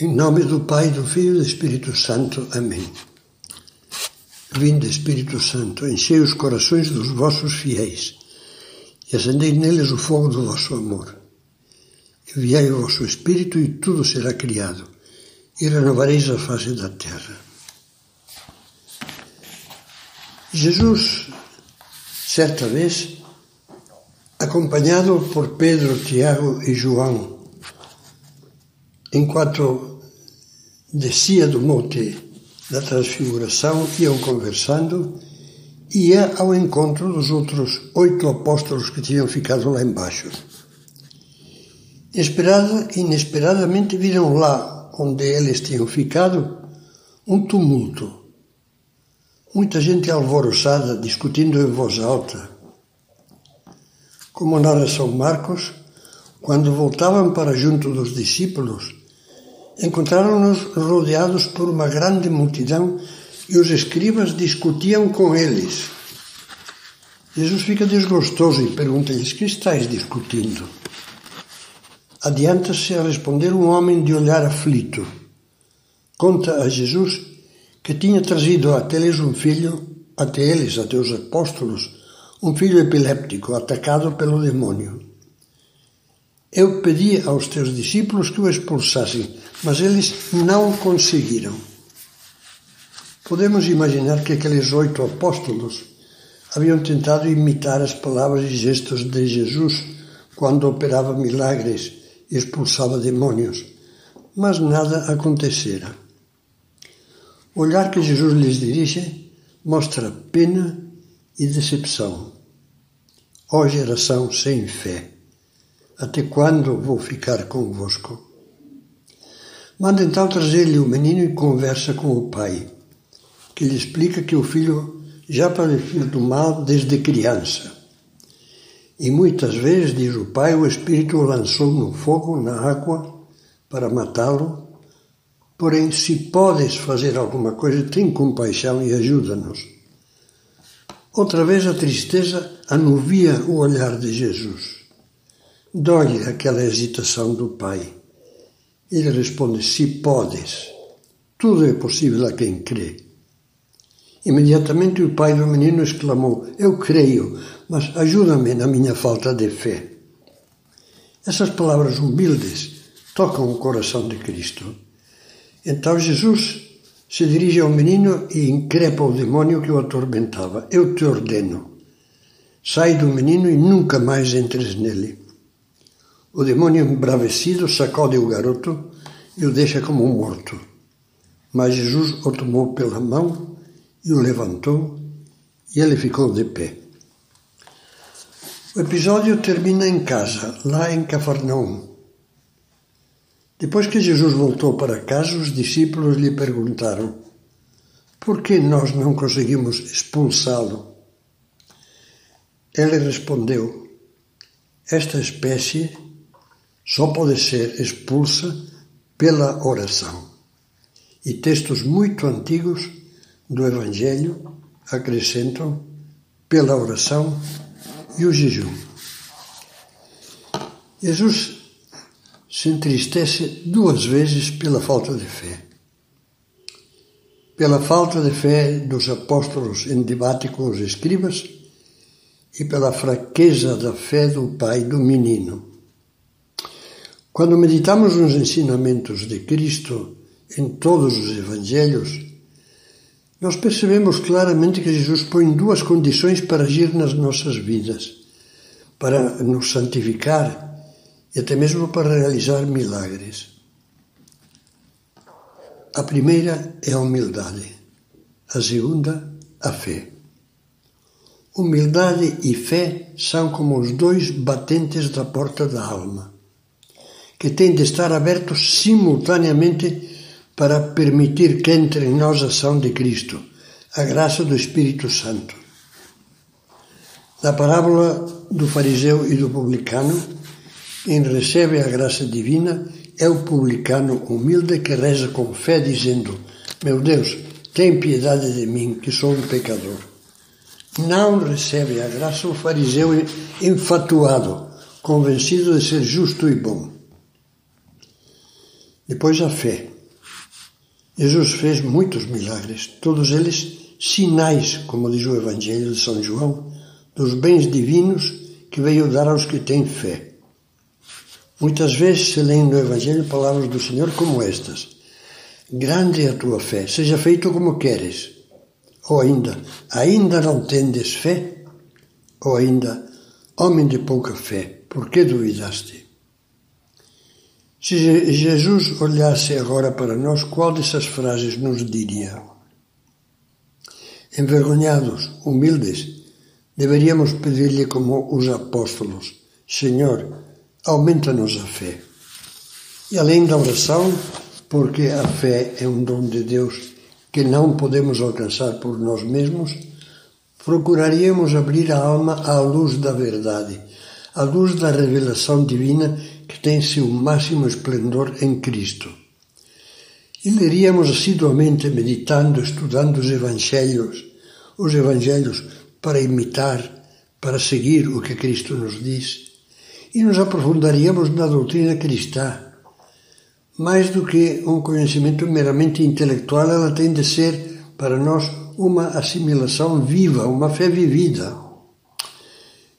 Em nome do Pai, do Filho e do Espírito Santo. Amém. Vinde, Espírito Santo, enchei os corações dos vossos fiéis e acendei neles o fogo do vosso amor. Enviai o vosso Espírito e tudo será criado, e renovareis a face da terra. Jesus, certa vez, acompanhado por Pedro, Tiago e João, enquanto descia do monte da transfiguração, iam conversando, ia ao encontro dos outros oito apóstolos que tinham ficado lá embaixo. Inesperada, inesperadamente viram lá onde eles tinham ficado um tumulto. Muita gente alvoroçada, discutindo em voz alta. Como narra São Marcos, quando voltavam para junto dos discípulos, encontraram-nos rodeados por uma grande multidão e os escribas discutiam com eles. Jesus fica desgostoso e pergunta-lhes: Que estáis discutindo? Adianta-se a responder um homem de olhar aflito. Conta a Jesus que tinha trazido até eles um filho, até eles, até os apóstolos, um filho epiléptico atacado pelo demônio. Eu pedi aos teus discípulos que o expulsassem, mas eles não conseguiram. Podemos imaginar que aqueles oito apóstolos haviam tentado imitar as palavras e gestos de Jesus quando operava milagres e expulsava demônios, mas nada acontecera. O olhar que Jesus lhes dirige mostra pena e decepção. Ó geração sem fé! Até quando vou ficar convosco? Manda então trazer-lhe o menino e conversa com o pai, que lhe explica que o filho já padeceu do mal desde criança. E muitas vezes, diz o pai, o espírito o lançou no fogo, na água, para matá-lo. Porém, se podes fazer alguma coisa, tem compaixão e ajuda-nos. Outra vez a tristeza anuvia o olhar de Jesus. Dói aquela hesitação do pai. Ele responde: Se podes, tudo é possível a quem crê. Imediatamente o pai do menino exclamou: Eu creio, mas ajuda-me na minha falta de fé. Essas palavras humildes tocam o coração de Cristo. Então Jesus se dirige ao menino e increpa o demônio que o atormentava: Eu te ordeno, sai do menino e nunca mais entres nele. O demônio embravecido sacode o garoto e o deixa como morto. Mas Jesus o tomou pela mão e o levantou e ele ficou de pé. O episódio termina em casa, lá em Cafarnaum. Depois que Jesus voltou para casa, os discípulos lhe perguntaram: Por que nós não conseguimos expulsá-lo? Ele respondeu: Esta espécie só pode ser expulsa pela oração. E textos muito antigos do Evangelho acrescentam pela oração e o jejum. Jesus se entristece duas vezes pela falta de fé. Pela falta de fé dos apóstolos em debate com os escribas e pela fraqueza da fé do pai do menino. Quando meditamos nos ensinamentos de Cristo em todos os evangelhos, nós percebemos claramente que Jesus põe duas condições para agir nas nossas vidas: para nos santificar e até mesmo para realizar milagres. A primeira é a humildade, a segunda, a fé. Humildade e fé são como os dois batentes da porta da alma que tem de estar abertos simultaneamente para permitir que entre em nós a ação de Cristo, a graça do Espírito Santo. Na parábola do fariseu e do publicano, quem recebe a graça divina é o publicano humilde que reza com fé, dizendo: Meu Deus, tem piedade de mim, que sou um pecador. Não recebe a graça o fariseu enfatuado, convencido de ser justo e bom. Depois a fé. Jesus fez muitos milagres, todos eles sinais, como diz o Evangelho de São João, dos bens divinos que veio dar aos que têm fé. Muitas vezes se lêem no Evangelho palavras do Senhor como estas: Grande é a tua fé, seja feito como queres. Ou ainda, ainda não tendes fé? Ou ainda, homem de pouca fé, por que duvidaste? Se Jesus olhasse agora para nós, qual dessas frases nos diria? Envergonhados, humildes, deveríamos pedir-lhe como os apóstolos: Senhor, aumenta-nos a fé. E além da oração, porque a fé é um dom de Deus que não podemos alcançar por nós mesmos, procuraríamos abrir a alma à luz da verdade, à luz da revelação divina que tem seu máximo esplendor em Cristo. E leríamos assiduamente, meditando, estudando os Evangelhos, os Evangelhos para imitar, para seguir o que Cristo nos diz e nos aprofundaríamos na doutrina cristã. Mais do que um conhecimento meramente intelectual, ela tem de ser, para nós, uma assimilação viva, uma fé vivida.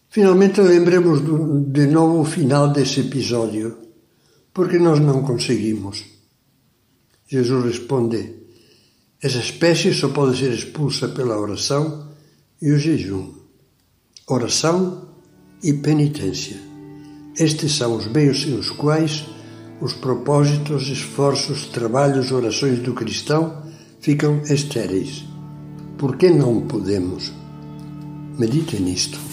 Finalmente, lembremos de novo o final desse episódio, porque nós não conseguimos. Jesus responde: essa espécie só pode ser expulsa pela oração e o jejum. Oração e penitência. Estes são os meios sem os quais os propósitos, esforços, trabalhos, orações do cristão ficam estéreis. Por que não podemos? Medite nisto.